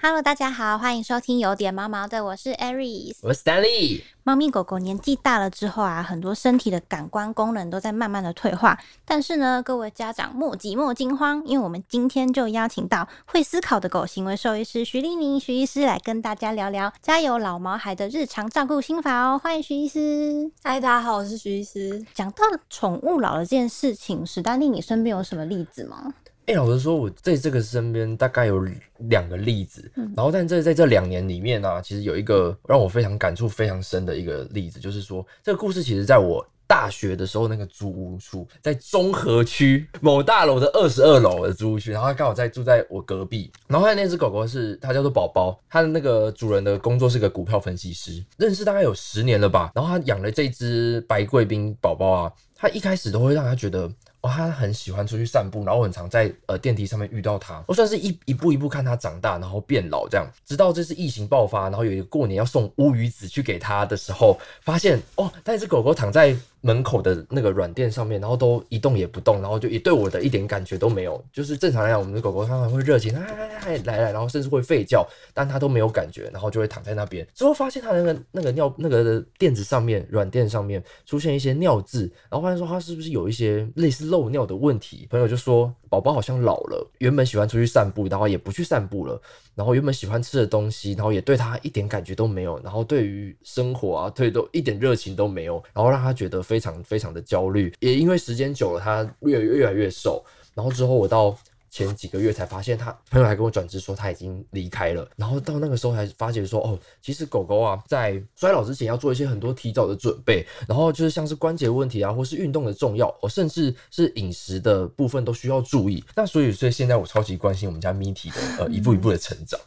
Hello，大家好，欢迎收听有点毛毛的，我是 Aries。我是 Stanley。猫咪狗狗年纪大了之后啊，很多身体的感官功能都在慢慢的退化。但是呢，各位家长莫急莫惊慌，因为我们今天就邀请到会思考的狗行为兽医师徐丽宁徐医师来跟大家聊聊家有老毛孩的日常照顾心法哦。欢迎徐医师。嗨，大家好，我是徐医师。讲到宠物老了这件事情，史丹利，你身边有什么例子吗？哎，老实说，我在这个身边大概有两个例子，然后但这在这两年里面呢，其实有一个让我非常感触非常深的一个例子，就是说这个故事其实在我大学的时候那个租屋处，在中和区某大楼的二十二楼的租屋区，然后刚好在住在我隔壁，然后他那只狗狗是它叫做宝宝，它的那个主人的工作是个股票分析师，认识大概有十年了吧，然后他养了这只白贵宾宝宝啊，他一开始都会让他觉得。哦，他很喜欢出去散步，然后很常在呃电梯上面遇到他。我算是一一步一步看他长大，然后变老这样，直到这次疫情爆发，然后有一个过年要送乌鱼子去给他的时候，发现哦，那只狗狗躺在。门口的那个软垫上面，然后都一动也不动，然后就也对我的一点感觉都没有。就是正常来讲，我们的狗狗它还会热情，还还还来来，然后甚至会吠叫，但它都没有感觉，然后就会躺在那边。之后发现它那个那个尿那个垫子上面软垫上面出现一些尿渍，然后发现说它是不是有一些类似漏尿的问题？朋友就说宝宝好像老了，原本喜欢出去散步，然后也不去散步了。然后原本喜欢吃的东西，然后也对他一点感觉都没有，然后对于生活啊，对都一点热情都没有，然后让他觉得非常非常的焦虑。也因为时间久了，他越越来越瘦。然后之后我到。前几个月才发现，他朋友还跟我转职说他已经离开了。然后到那个时候才发觉说，哦，其实狗狗啊，在衰老之前要做一些很多提早的准备。然后就是像是关节问题啊，或是运动的重要，哦，甚至是饮食的部分都需要注意。那所以，所以现在我超级关心我们家咪体的呃一步一步的成长。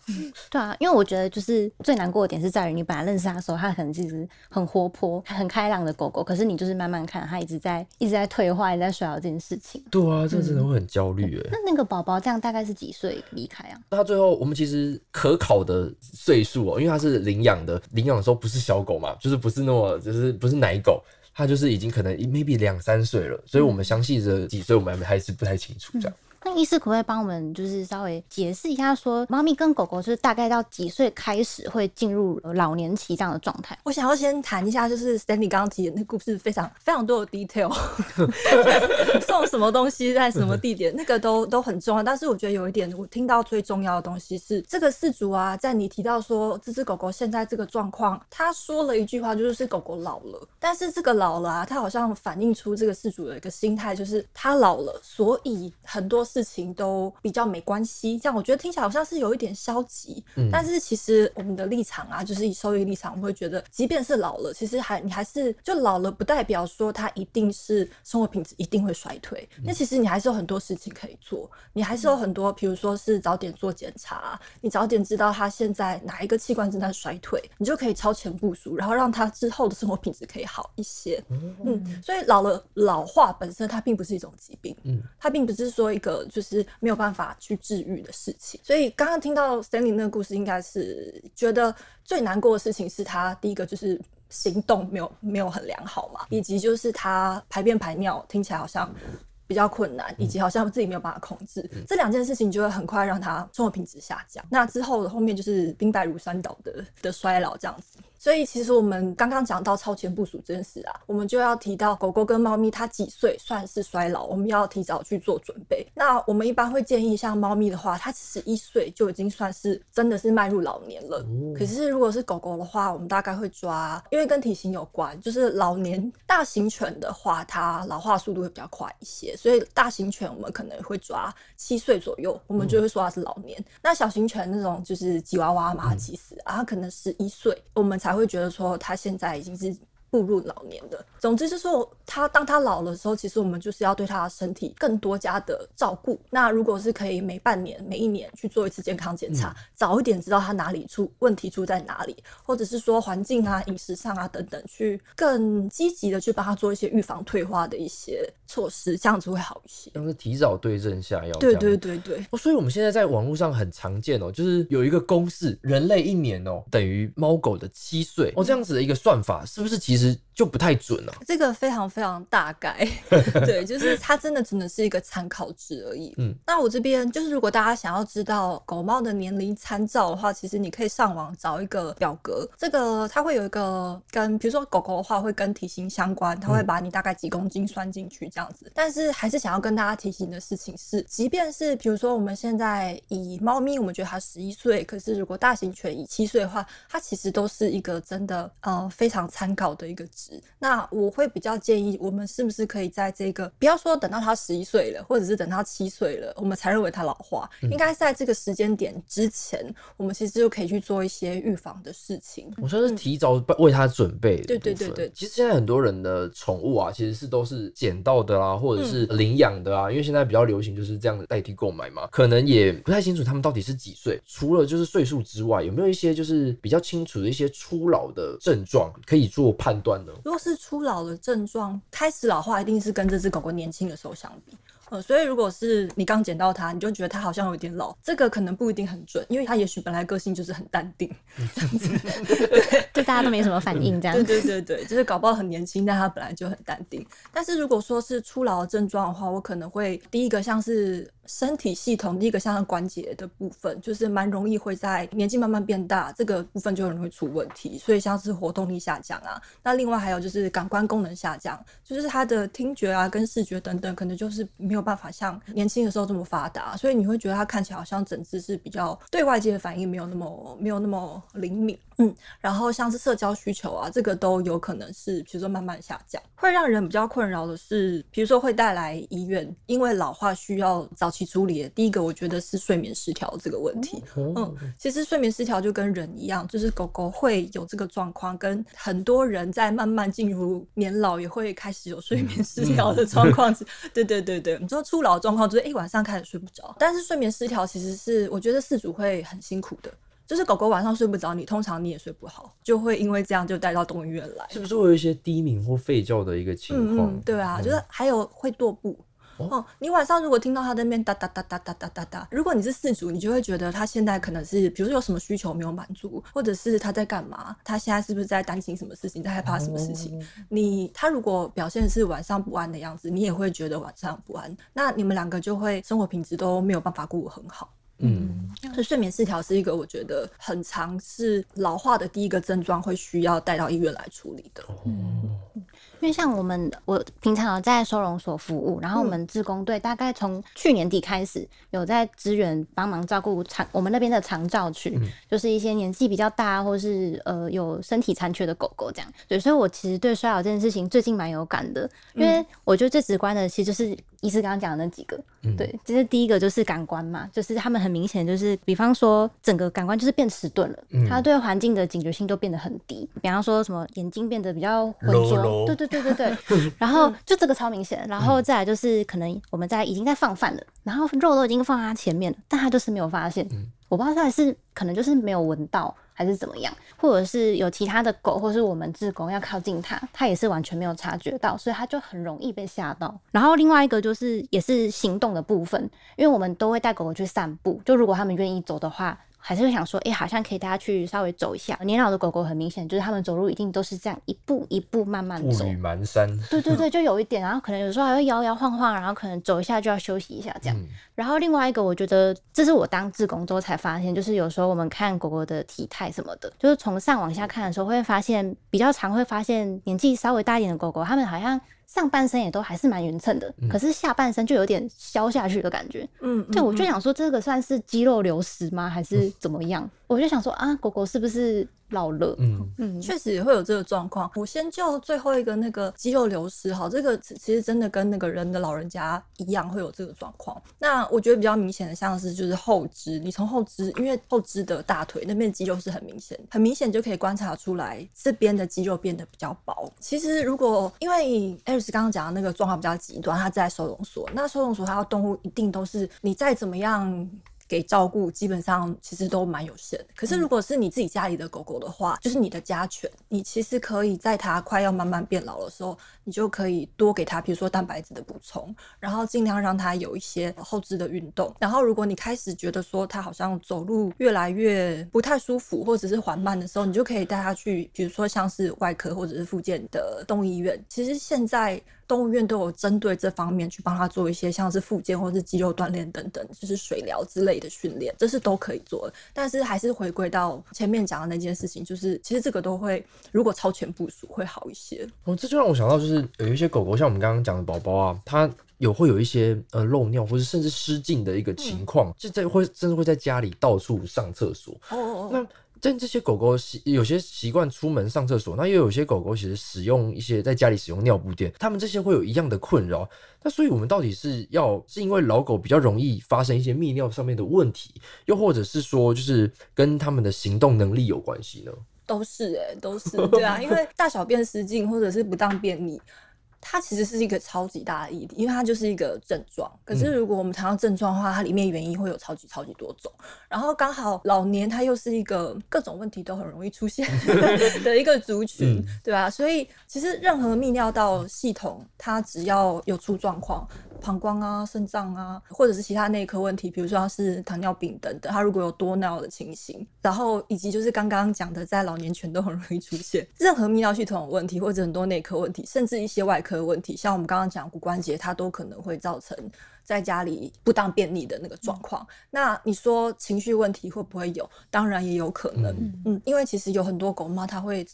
对啊，因为我觉得就是最难过的点是在于，你本来认识它的时候，它可能其实很活泼、很开朗的狗狗，可是你就是慢慢看它一直在一直在退化、一直在衰老这件事情。对啊，这真的会很焦虑哎。那那个。宝宝这样大概是几岁离开啊？那他最后我们其实可考的岁数哦，因为他是领养的，领养的时候不是小狗嘛，就是不是那么就是不是奶狗，他就是已经可能 maybe 两三岁了，所以我们详细的几岁我们还是不太清楚这样。那医师可不可以帮我们，就是稍微解释一下，说猫咪跟狗狗是大概到几岁开始会进入老年期这样的状态？我想要先谈一下，就是 Stanley 刚刚提的那故事，非常非常多的 detail，送什么东西在什么地点，那个都都很重要。但是我觉得有一点，我听到最重要的东西是，这个事主啊，在你提到说这只狗狗现在这个状况，他说了一句话，就是狗狗老了。但是这个老了啊，他好像反映出这个事主的一个心态，就是他老了，所以很多。事情都比较没关系，这样我觉得听起来好像是有一点消极。嗯，但是其实我们的立场啊，就是以收益立场，我会觉得，即便是老了，其实还你还是就老了，不代表说他一定是生活品质一定会衰退。那其实你还是有很多事情可以做，你还是有很多，比如说是早点做检查，你早点知道他现在哪一个器官正在衰退，你就可以超前部署，然后让他之后的生活品质可以好一些。嗯，所以老了老化本身它并不是一种疾病，嗯，它并不是说一个。就是没有办法去治愈的事情，所以刚刚听到 Stanley 那个故事，应该是觉得最难过的事情是他第一个就是行动没有没有很良好嘛，以及就是他排便排尿听起来好像比较困难，以及好像自己没有办法控制这两件事情，就会很快让他生活品质下降。那之后的后面就是兵败如山倒的的衰老这样子。所以其实我们刚刚讲到超前部署这件事啊，我们就要提到狗狗跟猫咪它几岁算是衰老，我们要提早去做准备。那我们一般会建议，像猫咪的话，它十一岁就已经算是真的是迈入老年了。可是如果是狗狗的话，我们大概会抓，因为跟体型有关，就是老年大型犬的话，它老化速度会比较快一些，所以大型犬我们可能会抓七岁左右，我们就会说它是老年。那小型犬那种就是吉娃娃、马尔济斯啊，可能十一岁，我们才。还会觉得说，他现在已经是。步入老年的，总之就是说，他当他老的时候，其实我们就是要对他的身体更多加的照顾。那如果是可以每半年、每一年去做一次健康检查，早一点知道他哪里出问题出在哪里，或者是说环境啊、饮食上啊等等，去更积极的去帮他做一些预防退化的一些措施，这样子会好一些。像是提早对症下药。对对对对。哦，所以我们现在在网络上很常见哦，就是有一个公式，人类一年哦等于猫狗的七岁哦，这样子的一个算法，是不是其实？实就不太准了、这个非常非常大概，对，就是它真的只能是一个参考值而已。嗯，那我这边就是，如果大家想要知道狗猫的年龄参照的话，其实你可以上网找一个表格，这个它会有一个跟，比如说狗狗的话会跟体型相关，它会把你大概几公斤算进去这样子。但是还是想要跟大家提醒的事情是，即便是比如说我们现在以猫咪，我们觉得它十一岁，可是如果大型犬以七岁的话，它其实都是一个真的呃非常参考的一个值。那我会比较建议，我们是不是可以在这个不要说等到他十一岁了，或者是等他七岁了，我们才认为他老化，应该在这个时间点之前，我们其实就可以去做一些预防的事情。我算是提早为他准备的对对对对其实现在很多人的宠物啊，其实是都是捡到的啦，或者是嗯领养的啊，因为现在比较流行就是这样的代替购买嘛，可能也不太清楚他们到底是几岁。除了就是岁数之外，有没有一些就是比较清楚的一些初老的症状可以做判断呢？如果是初老的症状，开始老化，一定是跟这只狗狗年轻的时候相比。呃，所以如果是你刚捡到它，你就觉得它好像有点老，这个可能不一定很准，因为它也许本来个性就是很淡定。对大家都没什么反应这样对。对对对，就是搞不好很年轻，但它本来就很淡定。但是如果说是初老的症状的话，我可能会第一个像是身体系统，第一个像关节的部分，就是蛮容易会在年纪慢慢变大，这个部分就很容易出问题。所以像是活动力下降啊，那另外还有就是感官功能下降，就是他的听觉啊跟视觉等等，可能就是没有办法像年轻的时候这么发达，所以你会觉得他看起来好像整只是比较对外界的反应没有那么没有那么灵敏。嗯，然后像是社交需求啊，这个都有可能是，比如说慢慢下降，会让人比较困扰的是，比如说会带来医院，因为老化需要早期处理的。第一个，我觉得是睡眠失调这个问题。哦嗯，其实睡眠失调就跟人一样，就是狗狗会有这个状况，跟很多人在慢慢进入年老也会开始有睡眠失调的状况。对对对对，你说初老状况就是，一，晚上开始睡不着，但是睡眠失调其实是我觉得饲主会很辛苦的。就是狗狗晚上睡不着，你通常你也睡不好，就会因为这样就带到动物医院来。是不是会有一些低鸣或吠叫的一个情况？对啊，就是还有会跺步。哦，你晚上如果听到它在那边哒哒哒哒哒哒哒哒，如果你是饲主，你就会觉得它现在可能是，比如说有什么需求没有满足，或者是它在干嘛，它现在是不是在担心什么事情，在害怕什么事情？你它如果表现是晚上不安的样子，你也会觉得晚上不安，那你们两个就会生活品质都没有办法过得很好。嗯，所以睡眠失调是一个我觉得很常是老化的第一个症状，会需要带到医院来处理的。因为像我们，我平常有在收容所服务，然后我们志工队大概从去年底开始有在支援帮忙照顾长我们那边的长照区，就是一些年纪比较大或是呃有身体残缺的狗狗这样。对，所以我其实对衰老这件事情最近蛮有感的，因为我觉得最直观的其实就是医师刚刚讲的那几个，对，这是第一个就是感官嘛，就是他们很明显就是，比方说整个感官就是变迟钝了，他对环境的警觉性都变得很低，比方说什么眼睛变得比较浑浊，对对对对对，然后就这个超明显，然后再来就是可能我们在已经在放饭了，然后肉都已经放在他前面了，但他就是没有发现，我不知道他是可能就是没有闻到。还是怎么样，或者是有其他的狗，或是我们自工要靠近它，它也是完全没有察觉到，所以它就很容易被吓到。然后另外一个就是也是行动的部分，因为我们都会带狗狗去散步，就如果它们愿意走的话。还是会想说，哎、好像可以大家去稍微走一下。年老的狗狗很明显就是他们走路一定都是这样一步一步慢慢走，步履蹒跚。对对对，就有一点，然后可能有时候还会摇摇晃晃，然后可能走一下就要休息一下这样。嗯然后另外一个，我觉得这是我当志工之后才发现，就是有时候我们看狗狗的体态什么的，就是从上往下看的时候，会发现比较常会发现年纪稍微大一点的狗狗，它们好像上半身也都还是蛮匀称的，可是下半身就有点消下去的感觉。嗯，对，我就想说这个算是肌肉流失吗，还是怎么样？我就想说啊，狗狗是不是老了？嗯，嗯，确实也会有这个状况。我先就最后一个那个肌肉流失，哈，这个其其实真的跟那个人的老人家一样会有这个状况。那我觉得比较明显的像是就是后肢，你从后肢，因为后肢的大腿那边肌肉是很明显，很明显就可以观察出来这边的肌肉变得比较薄。其实如果因为艾瑞斯刚刚讲的那个状况比较极端，他在收容所，那收容所它的动物一定都是你再怎么样。给照顾基本上其实都蛮有限的。可是如果是你自己家里的狗狗的话，就是你的家犬，你其实可以在它快要慢慢变老的时候，你就可以多给他，比如说蛋白质的补充，然后尽量让他有一些后肢的运动。然后如果你开始觉得说他好像走路越来越不太舒服，或者是缓慢的时候，你就可以带他去，比如说像是外科或者是附件的动物医院。其实现在。动物院都有针对这方面去帮他做一些像是复健或是肌肉锻炼等等，就是水疗之类的训练，这是都可以做的。但是还是回归到前面讲的那件事情，就是其实这个都会如果超前部署会好一些。哦，这就让我想到，就是有一些狗狗，像我们刚刚讲的宝宝啊，它有会有一些呃漏尿或者甚至失禁的一个情况，就在会甚至会在家里到处上厕所。哦哦哦。那但这些狗狗习有些习惯出门上厕所，那又有些狗狗其实使用一些在家里使用尿布垫，它们这些会有一样的困扰。那所以我们到底是要是因为老狗比较容易发生一些泌尿上面的问题，又或者是说就是跟它们的行动能力有关系呢？都是哎，都是 对啊，因为大小便失禁或者是不当便秘。它其实是一个超级大的议题，因为它就是一个症状。可是如果我们谈到症状的话，它里面原因会有超级超级多种。然后刚好老年它又是一个各种问题都很容易出现 的一个族群，对吧？所以其实任何泌尿道系统，它只要有出状况。膀胱啊、肾脏啊，或者是其他内科问题，比如说是糖尿病等等，它如果有多尿的情形，然后以及就是刚刚讲的，在老年全都很容易出现任何泌尿系统问题，或者很多内科问题，甚至一些外科问题，像我们刚刚讲骨关节，它都可能会造成在家里不当便利的那个状况。那你说情绪问题会不会有？当然也有可能，嗯，因为其实有很多狗猫，它会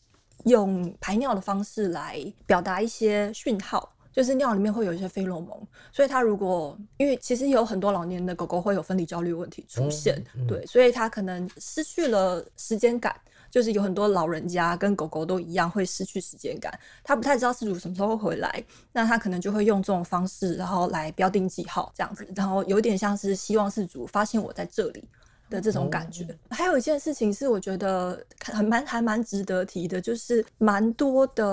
用排尿的方式来表达一些讯号。就是尿里面会有一些费洛蒙，所以它如果因为其实有很多老年的狗狗会有分离焦虑问题出现，对，所以它可能失去了时间感，就是有很多老人家跟狗狗都一样会失去时间感，他不太知道饲主什么时候会回来，那他可能就会用这种方式，然后来标定记号这样子，然后有点像是希望饲主发现我在这里的这种感觉。还有一件事情是我觉得很蛮还蛮值得提的，就是蛮多的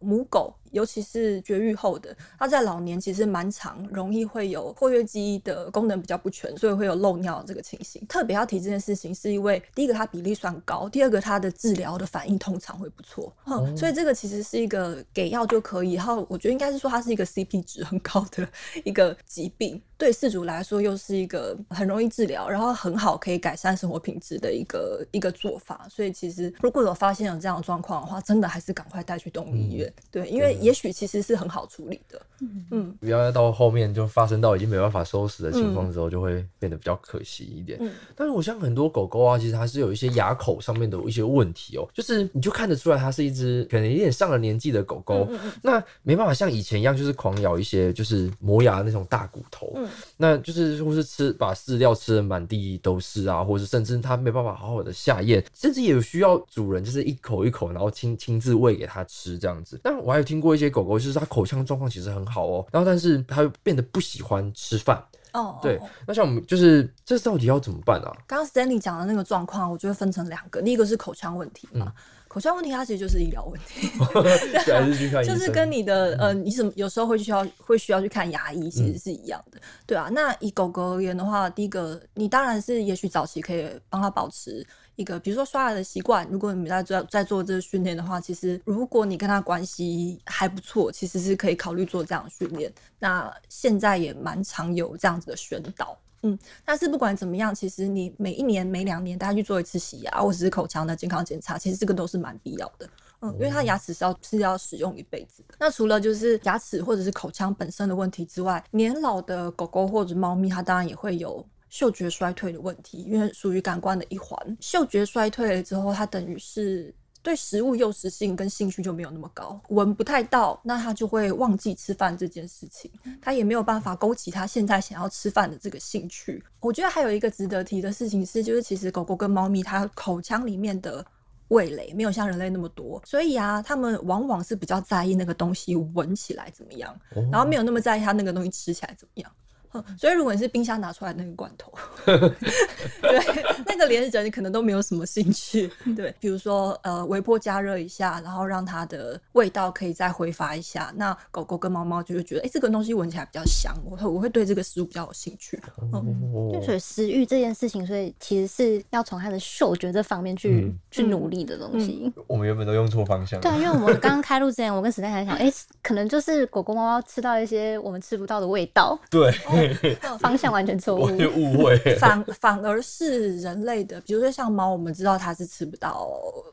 母狗。尤其是绝育后的，它在老年其实蛮长，容易会有括约肌的功能比较不全，所以会有漏尿这个情形。特别要提这件事情，是因为第一个它比例算高，第二个它的治疗的反应通常会不错。哼，所以这个其实是一个给药就可以。然后我觉得应该是说它是一个 CP 值很高的一个疾病，对饲主来说又是一个很容易治疗，然后很好可以改善生活品质的一个一个做法。所以其实如果有发现有这样的状况的话，真的还是赶快带去动物医院。对，因为。也许其实是很好处理的，嗯嗯，不要到后面就发生到已经没办法收拾的情况之后，就会变得比较可惜一点。嗯，但是我像很多狗狗啊，其实它是有一些牙口上面的一些问题哦，就是你就看得出来它是一只可能有点上了年纪的狗狗，那没办法像以前一样就是狂咬一些就是磨牙那种大骨头，嗯，那就是或是吃把饲料吃的满地都是啊，或者甚至它没办法好好的下咽，甚至也有需要主人就是一口一口然后亲亲自喂给它吃这样子。但我还有听过。一些狗狗就是它口腔状况其实很好哦，然后但是它变得不喜欢吃饭哦。对，那像我们就是这到底要怎么办啊？刚刚 Stanley 讲的那个状况，我觉得分成两个，第一个是口腔问题嘛，口腔问题它其实就是医疗问题，还是去看就是跟你的呃，你怎么有时候会需要会需要去看牙医，其实是一样的，对啊。那以狗狗而言的话，第一个你当然是也许早期可以帮它保持。一个，比如说刷牙的习惯，如果你们在做在做这个训练的话，其实如果你跟他关系还不错，其实是可以考虑做这样的训练。那现在也蛮常有这样子的宣导，嗯。但是不管怎么样，其实你每一年、每两年大家去做一次洗牙或者是口腔的健康检查，其实这个都是蛮必要的，嗯，因为它牙齿是要是要使用一辈子的。那除了就是牙齿或者是口腔本身的问题之外，年老的狗狗或者猫咪，它当然也会有。嗅觉衰退的问题，因为属于感官的一环。嗅觉衰退了之后，它等于是对食物诱食性跟兴趣就没有那么高，闻不太到，那它就会忘记吃饭这件事情，它也没有办法勾起它现在想要吃饭的这个兴趣。我觉得还有一个值得提的事情是，就是其实狗狗跟猫咪它口腔里面的味蕾没有像人类那么多，所以啊，它们往往是比较在意那个东西闻起来怎么样，然后没有那么在意它那个东西吃起来怎么样。嗯所以如果你是冰箱拿出来那个罐头，对，那个连人可能都没有什么兴趣。对，比如说呃，微波加热一下，然后让它的味道可以再挥发一下，那狗狗跟猫猫就会觉得，哎、这个东西闻起来比较香，我会我会对这个食物比较有兴趣。嗯，哦就所以食欲这件事情，所以其实是要从它的嗅觉这方面去、嗯去努力的东西。我们原本都用错方向了。对啊，因为我们刚刚开录之前，我跟史丹还想，哎、可能就是狗狗猫猫吃到一些我们吃不到的味道，对，方向完全错误。就误会。反反而是人类的，比如说像猫，我们知道它是吃不到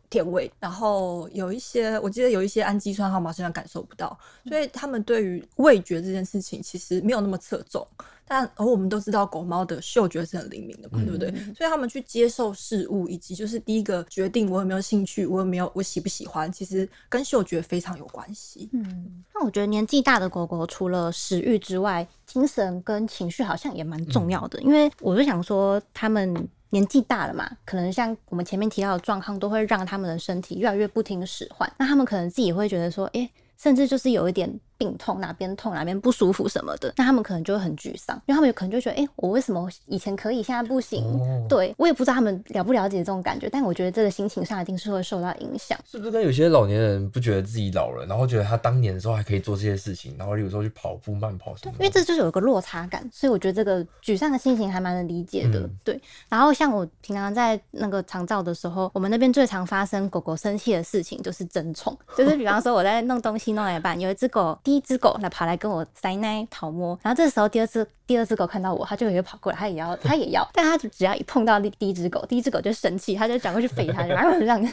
甜味，然后有一些，我记得有一些氨基酸，它们好像感受不到，所以他们对于味觉这件事情其实没有那么侧重。但而我们都知道狗猫的嗅觉是很灵敏的嘛，嗯对不对？所以他们去接受事物，以及就是第一个决定我有没有兴趣，我有没有我喜不喜欢，其实跟嗅觉非常有关系。嗯，那我觉得年纪大的狗狗除了食欲之外，精神跟情绪好像也蛮重要的。因为我就想说，他们年纪大了嘛，可能像我们前面提到的状况，都会让他们的身体越来越不听使唤。那他们可能自己会觉得说，诶、甚至就是有一点病痛，哪边痛哪边不舒服什么的，那他们可能就会很沮丧，因为他们有可能就觉得，诶、我为什么以前可以，现在不行？哦对我也不知道他们了不了解这种感觉，但我觉得这个心情上一定是会受到影响。是不是跟有些老年人不觉得自己老了，然后觉得他当年的时候还可以做这些事情，然后有时候去跑步、慢跑什么？因为这就是有一个落差感，所以我觉得这个沮丧的心情还蛮能理解的。嗯对，然后像我平常在那个长照的时候，我们那边最常发生狗狗生气的事情就是争宠，就是比方说我在弄东西弄到一半，有一只狗，第一只狗来跑来跟我塞奶讨摸，然后这时候第二只第二只狗看到我，它就也会跑过来，它也要它也要，但它只要一碰到第第一只狗，第一只狗就生气，它就转过去吠它，然后这样，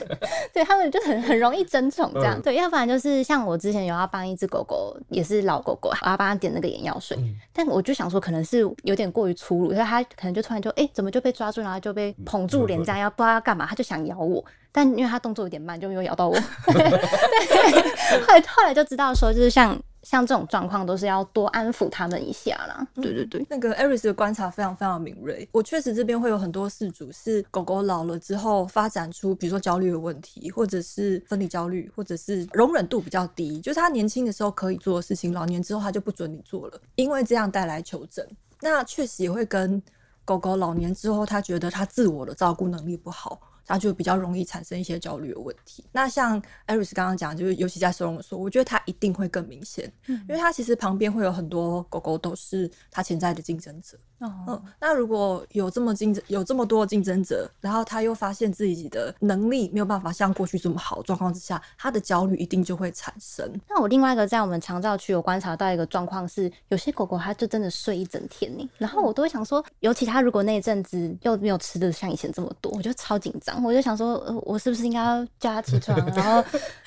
对他们就很很容易争宠这样。嗯。对，要不然就是像我之前有要帮一只狗狗，也是老狗狗，我要帮它点那个眼药水，嗯。但我就想说，可能是有点过于粗鲁，所以它可能就突然就哎、诶怎么就被抓住，然后就被捧住脸这样，要不知道要干嘛，它就想咬我，但因为它动作有点慢，就没有咬到我。对，后来后来就知道说，就是像像这种状况，都是要多安抚他们一下啦。对对对，那个 Eris 的观察非常非常敏锐。我确实这边会有很多事主是狗狗老了之后发展出，比如说焦虑的问题，或者是分离焦虑，或者是容忍度比较低，就是他年轻的时候可以做的事情，老年之后他就不准你做了，因为这样带来求诊。那确实也会跟狗狗老年之后，他觉得他自我的照顾能力不好。他就比较容易产生一些焦虑的问题。那像艾瑞斯刚刚讲，就是尤其在收容所，我觉得它一定会更明显，因为它其实旁边会有很多狗狗都是它潜在的竞争者。哦嗯，那如果有这么竞争，有这么多的竞争者，然后他又发现自己的能力没有办法像过去这么好状况之下，他的焦虑一定就会产生。那我另外一个在我们长照区有观察到一个状况是，有些狗狗它就真的睡一整天呢，然后我都会想说，尤其它如果那一阵子又没有吃的像以前这么多，我就超紧张，我就想说，呃，我是不是应该要叫它起床，然后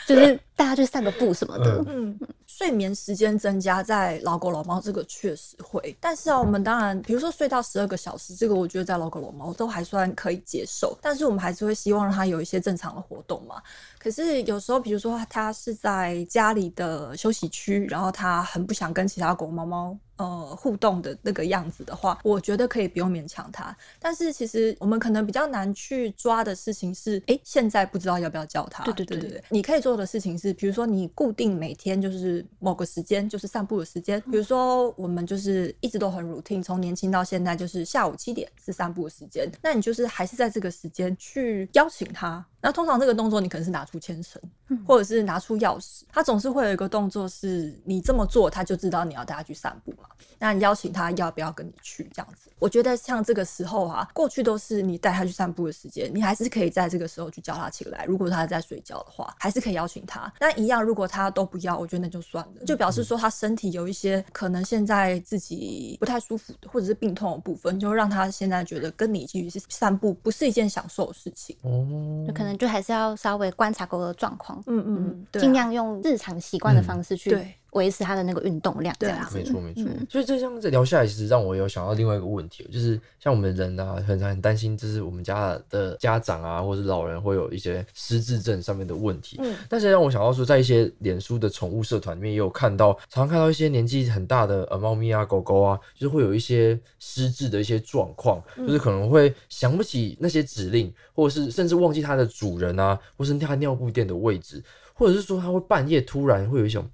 就是大家去散个步什么的。嗯，睡眠时间增加在老狗老猫这个确实会，但是啊，我们当然，比如说睡到十二个小时，这个我觉得在老狗老猫都还算可以接受，但是我们还是会希望让它有一些正常的活动嘛。可是有时候，比如说它是在家里的休息区，然后它很不想跟其他狗猫猫呃互动的那个样子的话，我觉得可以不用勉强他。但是其实我们可能比较难去抓的事情是，诶，现在不知道要不要叫他。对对对对对，你可以做的事情是，比如说你固定每天就是某个时间就是散步的时间，比如说我们就是一直都很 routine，从年轻到现在就是下午七点是散步的时间，那你就是还是在这个时间去邀请他。那通常这个动作你可能是拿出牵绳，或者是拿出钥匙，他总是会有一个动作是你这么做，他就知道你要带他去散步嘛。那你邀请他要不要跟你去这样子？我觉得像这个时候啊，过去都是你带他去散步的时间，你还是可以在这个时候去叫他起来。如果他在睡觉的话，还是可以邀请他。但一样，如果他都不要，我觉得那就算了，就表示说他身体有一些可能现在自己不太舒服的，或者是病痛的部分，就让他现在觉得跟你一起去散步不是一件享受的事情。哦就可能就还是要稍微观察狗狗的状况，嗯嗯，尽量用日常习惯的方式去对维持它的那个运动量，这对啊样子。没错没错嗯，所以这样子聊下来，其实让我有想到另外一个问题，就是像我们人啊，很很担心，就是我们家的家长啊，或是老人会有一些失智症上面的问题。嗯但是让我想到说，在一些脸书的宠物社团里面，也有看到，常常看到一些年纪很大的呃猫咪啊、狗狗啊，就是会有一些失智的一些状况，就是可能会想不起那些指令，或者是甚至忘记它的主人啊，或是它尿布垫的位置，或者是说它会半夜突然会有一种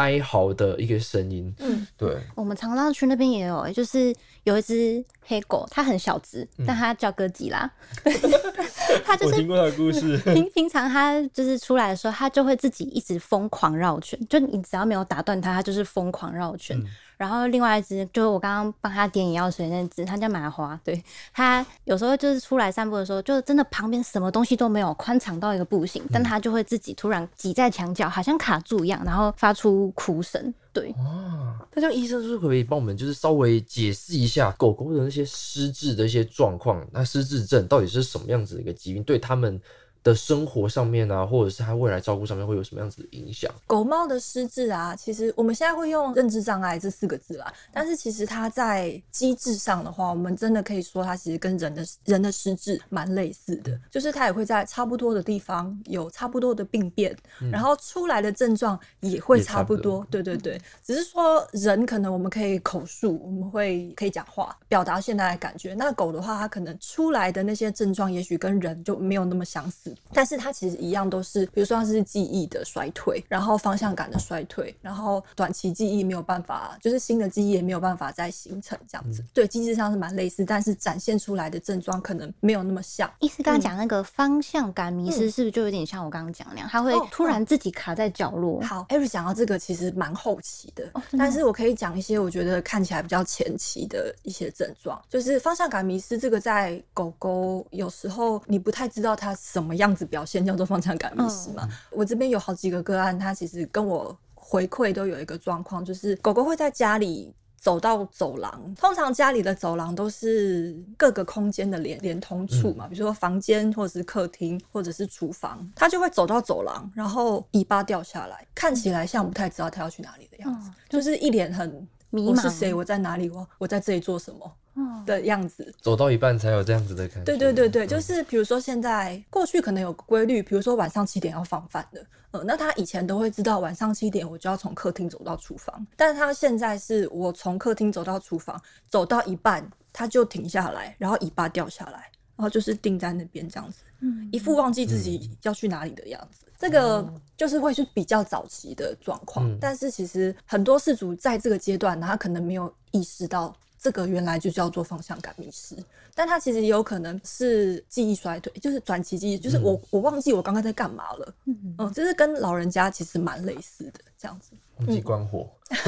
哀嚎的一个声音。嗯，对，我们长沙区那边也有、欸，就是有一只黑狗，它很小只，嗯但它叫哥吉拉。它就是听过它的故事。平平常它就是出来的时候，它就会自己一直疯狂绕圈，就你只要没有打断它，它就是疯狂绕圈。嗯然后另外一只就是我刚刚帮它点眼药水那只，它叫麻花。对它有时候就是出来散步的时候，就真的旁边什么东西都没有，宽敞到一个不行，但它就会自己突然挤在墙角，好像卡住一样，然后发出哭声。对，哦，那这样医生是不是可以帮我们就是稍微解释一下狗狗的那些失智的一些状况？那失智症到底是什么样子的一个疾病？对他们的生活上面啊，或者是他未来照顾上面会有什么样子的影响？狗猫的失智啊，其实我们现在会用认知障碍这四个字啦，但是其实它在机制上的话，我们真的可以说它其实跟人的人的失智蛮类似的，就是它也会在差不多的地方有差不多的病变，然后出来的症状也会差不多差不多。对对对，只是说人可能我们可以口述，我们会可以讲话，表达现在的感觉。那狗的话，它可能出来的那些症状，也许跟人就没有那么相似，但是它其实一样都是，比如说它是记忆的衰退，然后方向感的衰退，然后短期记忆没有办法，就是新的记忆也没有办法再形成这样子。对，机制上是蛮类似，但是展现出来的症状可能没有那么像。意思刚刚讲那个方向感迷失，是不是就有点像我刚刚讲那样？它会哦突然自己卡在角落。好，Eric 讲到这个其实蛮后期的，哦的但是我可以讲一些我觉得看起来比较前期的一些症状，就是方向感迷失。这个在狗狗有时候你不太知道它什么样子表现叫做方向感迷失嘛。我这边有好几个个案，它其实跟我回馈都有一个状况，就是狗狗会在家里。走到走廊，通常家里的走廊都是各个空间的连连通处嘛，比如说房间或者是客厅或者是厨房，它就会走到走廊，然后尾巴掉下来，看起来像不太知道它要去哪里的样子，嗯就是一脸很迷茫我是谁？我在哪里？我我在这里做什么嗯的样子。走到一半才有这样子的感觉。对对对对，就嗯是比如说现在过去可能有个规律，比如说晚上七点要放饭的，呃，那他以前都会知道晚上七点我就要从客厅走到厨房，但是他现在是我从客厅走到厨房，走到一半他就停下来，然后尾巴掉下来，然后就是定在那边这样子，嗯一副忘记自己要去哪里的样子。这个就是会是比较早期的状况，嗯但是其实很多事主在这个阶段呢，他可能没有意识到这个原来就叫做方向感迷失，但它其实也有可能是记忆衰退，就是短期记忆，就是我、我忘记我刚刚在干嘛了，嗯。嗯，就是跟老人家其实蛮类似的这样子。忘记关火。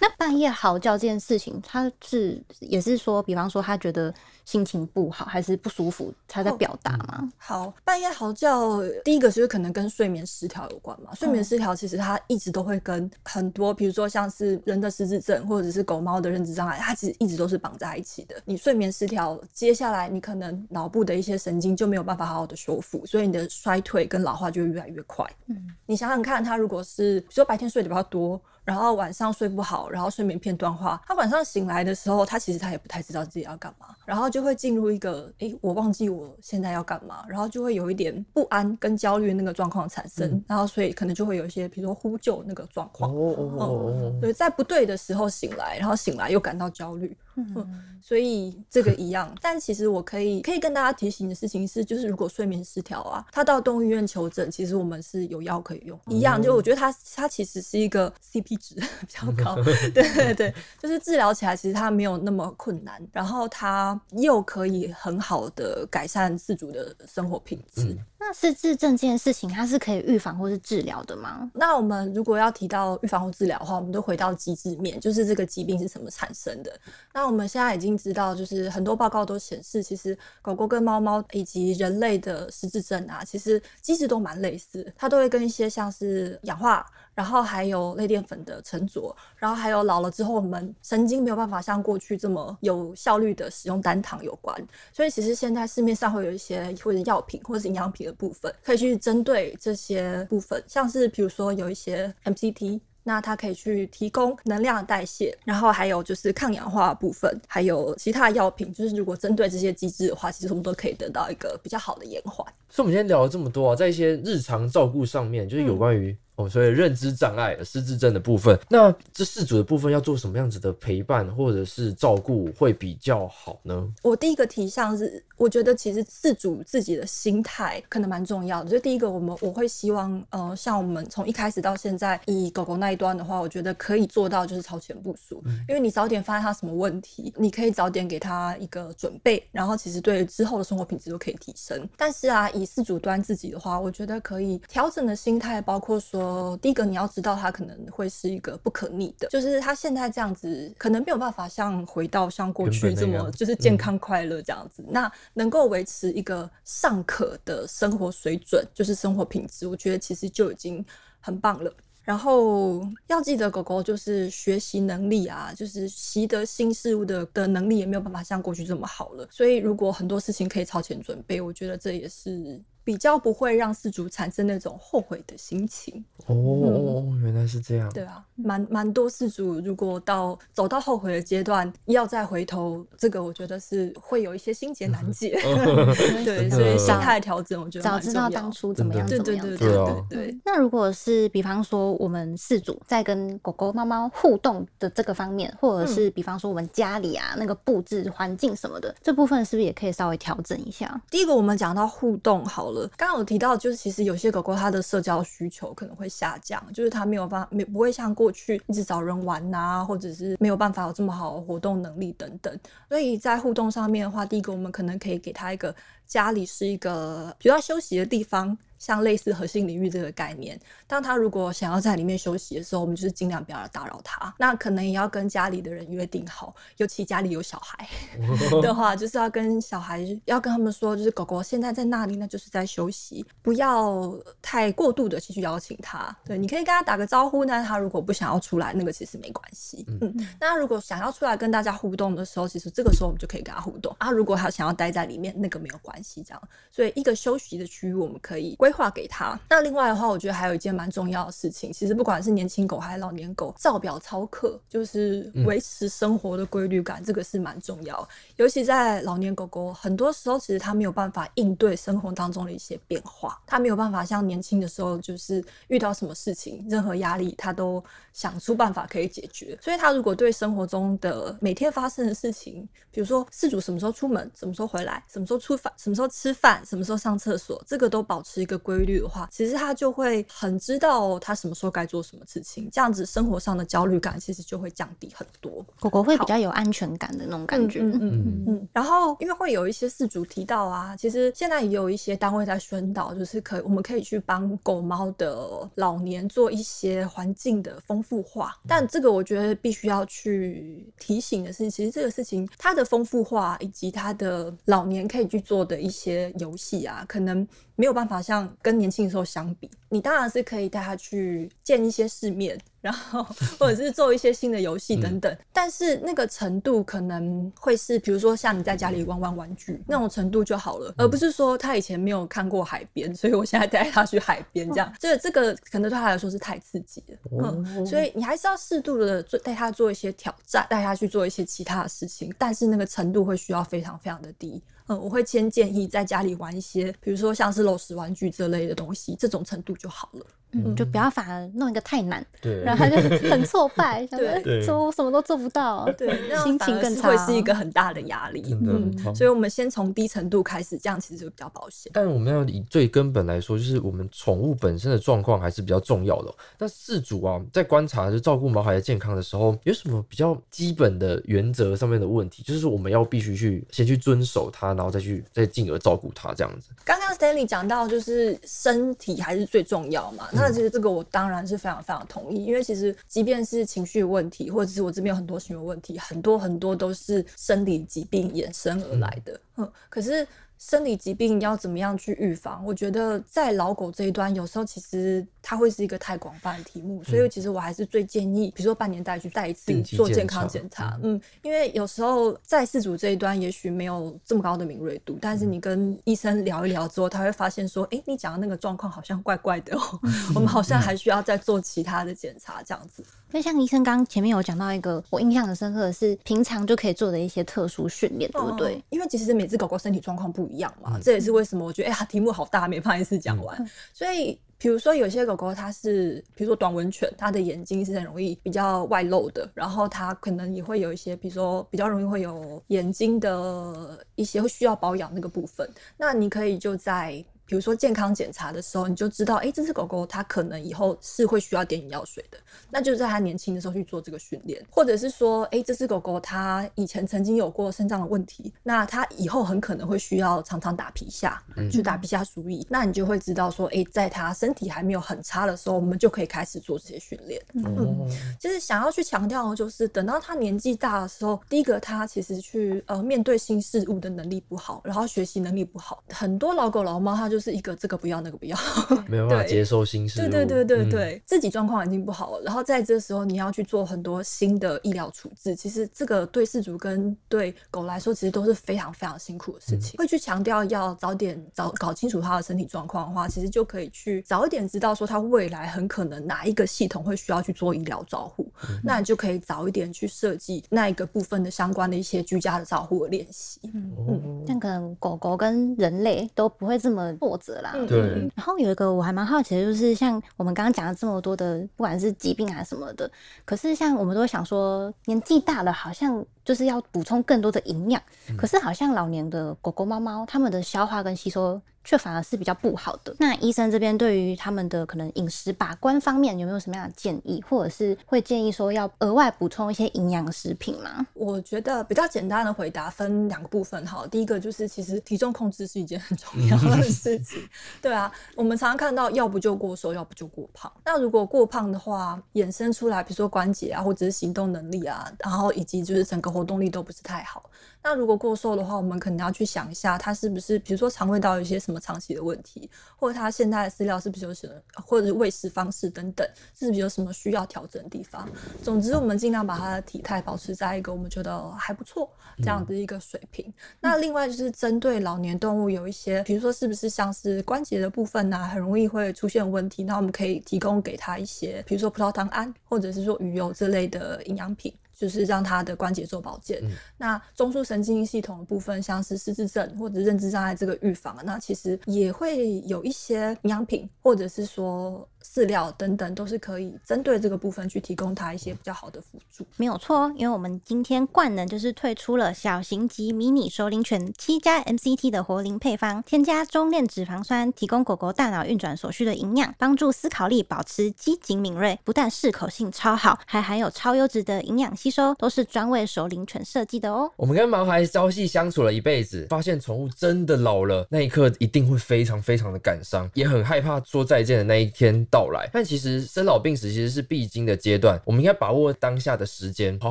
那半夜嚎叫这件事情，他是也是说，比方说他觉得心情不好还是不舒服，他在表达吗？好，半夜嚎叫，第一个就是可能跟睡眠失调有关嘛。睡眠失调其实它一直都会跟很多，比如说像是人的失智症或者是狗猫的认知障碍，它其实一直都是绑在一起的。你睡眠失调，接下来你可能脑部的一些神经就没有办法好好的修复，所以你的衰退跟老化就会越来越快。嗯，你想想看，他如如果是比如说白天睡得比较多，然后晚上睡不好，然后睡眠片段化，他晚上醒来的时候，他其实他也不太知道自己要干嘛，然后就会进入一个诶，我忘记我现在要干嘛，然后就会有一点不安跟焦虑那个状况产生，然后所以可能就会有一些比如说呼救那个状哦况。哦哦哦，对，在不对的时候醒来，然后醒来又感到焦虑，嗯。所以这个一样。但其实我可以可以跟大家提醒的事情是，就是如果睡眠失调啊，他到动物医院求诊，其实我们是有药可以用。一样，就我觉得它它其实是一个 CP 值 比较高，对对对，就是治疗起来其实它没有那么困难，然后它又可以很好的改善自主的生活品质。嗯那失智症这件事情，它是可以预防或是治疗的吗？那我们如果要提到预防或治疗的话，我们都回到机制面，就是这个疾病是怎么产生的。那我们现在已经知道，就是很多报告都显示，其实狗狗跟猫猫以及人类的失智症啊，其实机制都蛮类似，它都会跟一些像是氧化，然后还有类淀粉的沉着，然后还有老了之后我们神经没有办法像过去这么有效率的使用单糖有关。所以其实现在市面上会有一些或者药品或者是营养品的部分，可以去针对这些部分，像是比如说有一些 MCT。那它可以去提供能量的代谢，然后还有就是抗氧化的部分，还有其他的药品，就是如果针对这些机制的话，其实我们都可以得到一个比较好的延缓。所以我们今天聊了这么多啊，在一些日常照顾上面，就是有关于哦，所以认知障碍、失智症的部分，那这四组的部分要做什么样子的陪伴或者是照顾会比较好呢？我第一个提倡是，我觉得其实自主自己的心态可能蛮重要的。就第一个，我们我会希望，呃，像我们从一开始到现在，以狗狗那一端的话，我觉得可以做到就是超前部署，因为你早点发现它什么问题，你可以早点给它一个准备，然后其实对之后的生活品质都可以提升。但是啊，以自主端自己的话，我觉得可以调整的心态，包括说，第一个你要知道它可能会是一个不可逆的，就是它现在这样子，可能没有办法像回到像过去这么就是健康快乐这样子。那能够维持一个尚可的生活水准，就是生活品质，我觉得其实就已经很棒了。然后要记得，狗狗就是学习能力啊，就是习得新事物的的能力也没有办法像过去这么好了。所以如果很多事情可以超前准备，我觉得这也是。比较不会让饲主产生那种后悔的心情哦，原来是这样。对啊，蛮蛮多饲主如果到走到后悔的阶段，要再回头，这个我觉得是会有一些心结难解。对，所以心态调整，我觉得早知道当初怎么样，对对对对对对。那如果是比方说我们饲主在跟狗狗、猫猫互动的这个方面，或者是比方说我们家里啊那个布置环境什么的，这部分是不是也可以稍微调整一下？第一个，我们讲到互动好了。刚刚有提到，就是其实有些狗狗它的社交需求可能会下降，就是它没有办法，没不会像过去一直找人玩呐，或者是没有办法有这么好的活动能力等等。所以在互动上面的话，第一个我们可能可以给它一个家里是一个比较休息的地方。像类似核心领域这个概念，当他如果想要在里面休息的时候，我们就是尽量不要打扰他。那可能也要跟家里的人约定好，尤其家里有小孩 的话，就是要跟小孩要跟他们说，就是狗狗现在在那里，那就是在休息，不要太过度的去邀请他。对，你可以跟他打个招呼，那他如果不想要出来，那个其实没关系。嗯，那如果想要出来跟大家互动的时候，其实这个时候我们就可以跟他互动啊。如果他想要待在里面，那个没有关系，这样。所以一个休息的区域，我们可以。规划给他。那另外的话，我觉得还有一件蛮重要的事情，其实不管是年轻狗还是老年狗，照表操课就是维持生活的规律感，这个是蛮重要。尤其在老年狗狗，很多时候其实它没有办法应对生活当中的一些变化，它没有办法像年轻的时候，就是遇到什么事情、任何压力，它都想出办法可以解决。所以，它如果对生活中的每天发生的事情，比如说饲主什么时候出门、什么时候回来、什么时候出饭、什么时候吃饭、什么时候上厕所，这个都保持一个。规律的话，其实他就会很知道他什么时候该做什么事情，这样子生活上的焦虑感其实就会降低很多。狗狗会比较有安全感的那种感觉。嗯嗯嗯。然后，因为会有一些事主提到啊，其实现在也有一些单位在宣导，就是可我们可以去帮狗猫的老年做一些环境的丰富化。但这个我觉得必须要去提醒的是，其实这个事情它的丰富化以及它的老年可以去做的一些游戏啊，可能。没有办法像跟年轻的时候相比，你当然是可以带他去见一些世面，然后或者是做一些新的游戏等等。但是那个程度可能会是，比如说像你在家里玩玩玩具那种程度就好了，而不是说他以前没有看过海边，所以我现在带他去海边这样。这这个可能对他来说是太刺激了，嗯，所以你还是要适度的做带他做一些挑战，带他去做一些其他的事情，但是那个程度会需要非常非常的低。嗯，我会先建议在家里玩一些，比如说像是漏石玩具这类的东西，这种程度就好了。嗯，就不要反而弄一个太难，对，然后他就很挫败，对，说什么都做不到，对，心情更差，会是一个很大的压力。嗯，所以我们先从低程度开始，这样其实就比较保险。但我们要以最根本来说，就是我们宠物本身的状况还是比较重要的。那饲主啊，在观察就照顾毛孩的健康的时候，有什么比较基本的原则上面的问题？就是我们要必须去先去遵守它，然后再去再进而照顾它这样子。刚刚 Stanley 讲到，就是身体还是最重要嘛。那其实这个我当然是非常非常同意，因为其实即便是情绪问题，或者是我这边有很多行为问题，很多很多都是生理疾病衍生而来的。嗯，可是。生理疾病要怎么样去预防？我觉得在老狗这一端，有时候其实它会是一个太广泛的题目，所以其实我还是最建议，比如说半年带去带一次做健康检查。嗯，因为有时候在饲主这一端，也许没有这么高的敏锐度，但是你跟医生聊一聊之后，他会发现说，哎，你讲的那个状况好像怪怪的哦，我们好像还需要再做其他的检查，这样子。那像医生刚前面有讲到一个我印象很深刻的是，平常就可以做的一些特殊训练，对不对？因为其实每只狗狗身体状况不一样嘛，这也是为什么我觉得哎呀题目好大，没办法一次讲完。所以比如说有些狗狗它是，比如说短吻犬，它的眼睛是很容易比较外露的，然后它可能也会有一些，比如说比较容易会有眼睛的一些会需要保养那个部分，那你可以就在。比如说健康检查的时候，你就知道，哎，这只狗狗它可能以后是会需要点眼药水的，那就是在它年轻的时候去做这个训练，或者是说，哎，这只狗狗它以前曾经有过肾脏的问题，那它以后很可能会需要常常打皮下，去打皮下输液，那你就会知道说，哎，在它身体还没有很差的时候，我们就可以开始做这些训练。嗯，其实想要去强调的就是，等到它年纪大的时候，第一个它其实去呃面对新事物的能力不好，然后学习能力不好，很多老狗老猫它就。就是一个这个不要那个不要，没有办法接受新事物。对对对对对，自己状况已经不好了，然后在这时候你要去做很多新的医疗处置，其实这个对饲主跟对狗来说，其实都是非常非常辛苦的事情。会去强调要早点早搞清楚它的身体状况的话，其实就可以去早一点知道说它未来很可能哪一个系统会需要去做医疗照护，那你就可以早一点去设计那一个部分的相关的一些居家的照护的练习。嗯嗯，但可能狗狗跟人类都不会这么。挫折啦，对。然后有一个我还蛮好奇的，就是像我们刚刚讲了这么多的，不管是疾病还是什么的，可是像我们都想说，年纪大了好像就是要补充更多的营养，可是好像老年的狗狗、猫猫，它们的消化跟吸收。却反而是比较不好的。那医生这边对于他们的可能饮食把关方面有没有什么样的建议，或者是会建议说要额外补充一些营养食品吗？我觉得比较简单的回答分两个部分哈。第一个就是其实体重控制是一件很重要的 事情。对啊，我们常常看到要不就过瘦，要不就过胖。那如果过胖的话，衍生出来比如说关节啊，或者是行动能力啊，然后以及就是整个活动力都不是太好。那如果过瘦的话，我们可能要去想一下，它是不是比如说肠胃道有一些什么长期的问题，或者它现在的饲料是不是有什么，或者是喂食方式等等，是不是有什么需要调整的地方？总之，我们尽量把它的体态保持在一个我们觉得还不错这样的一个水平。那另外就是针对老年动物有一些，比如说是不是像是关节的部分呢，很容易会出现问题，那我们可以提供给他一些，比如说葡萄糖胺，或者是说鱼油这类的营养品。就是让他的关节做保健。那中枢神经系统的部分，像是失智症或者认知障碍这个预防，那其实也会有一些营养品，或者是说。饲料等等都是可以针对这个部分去提供它一些比较好的辅助，没有错。因为我们今天冠能就是推出了小型级迷你首领犬七加 MCT 的活灵配方，添加中链脂肪酸，提供狗狗大脑运转所需的营养，帮助思考力保持机警敏锐。不但适口性超好，还含有超优质的营养吸收，都是专为首领犬设计的哦。我们跟毛孩朝夕相处了一辈子，发现宠物真的老了，那一刻一定会非常非常的感伤，也很害怕说再见的那一天到。到来，但其实生老病死其实是必经的阶段，我们应该把握当下的时间，好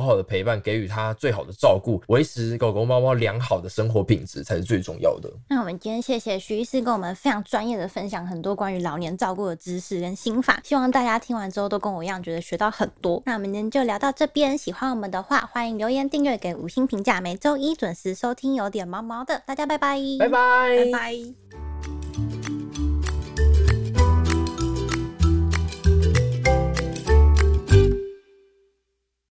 好的陪伴，给予它最好的照顾，维持狗狗猫猫良好的生活品质才是最重要的。那我们今天谢谢徐医师跟我们非常专业的分享很多关于老年照顾的知识跟心法，希望大家听完之后都跟我一样觉得学到很多。那我们今天就聊到这边，喜欢我们的话，欢迎留言订阅给五星评价，每周一准时收听有点毛毛的，大家拜拜，拜拜，拜拜。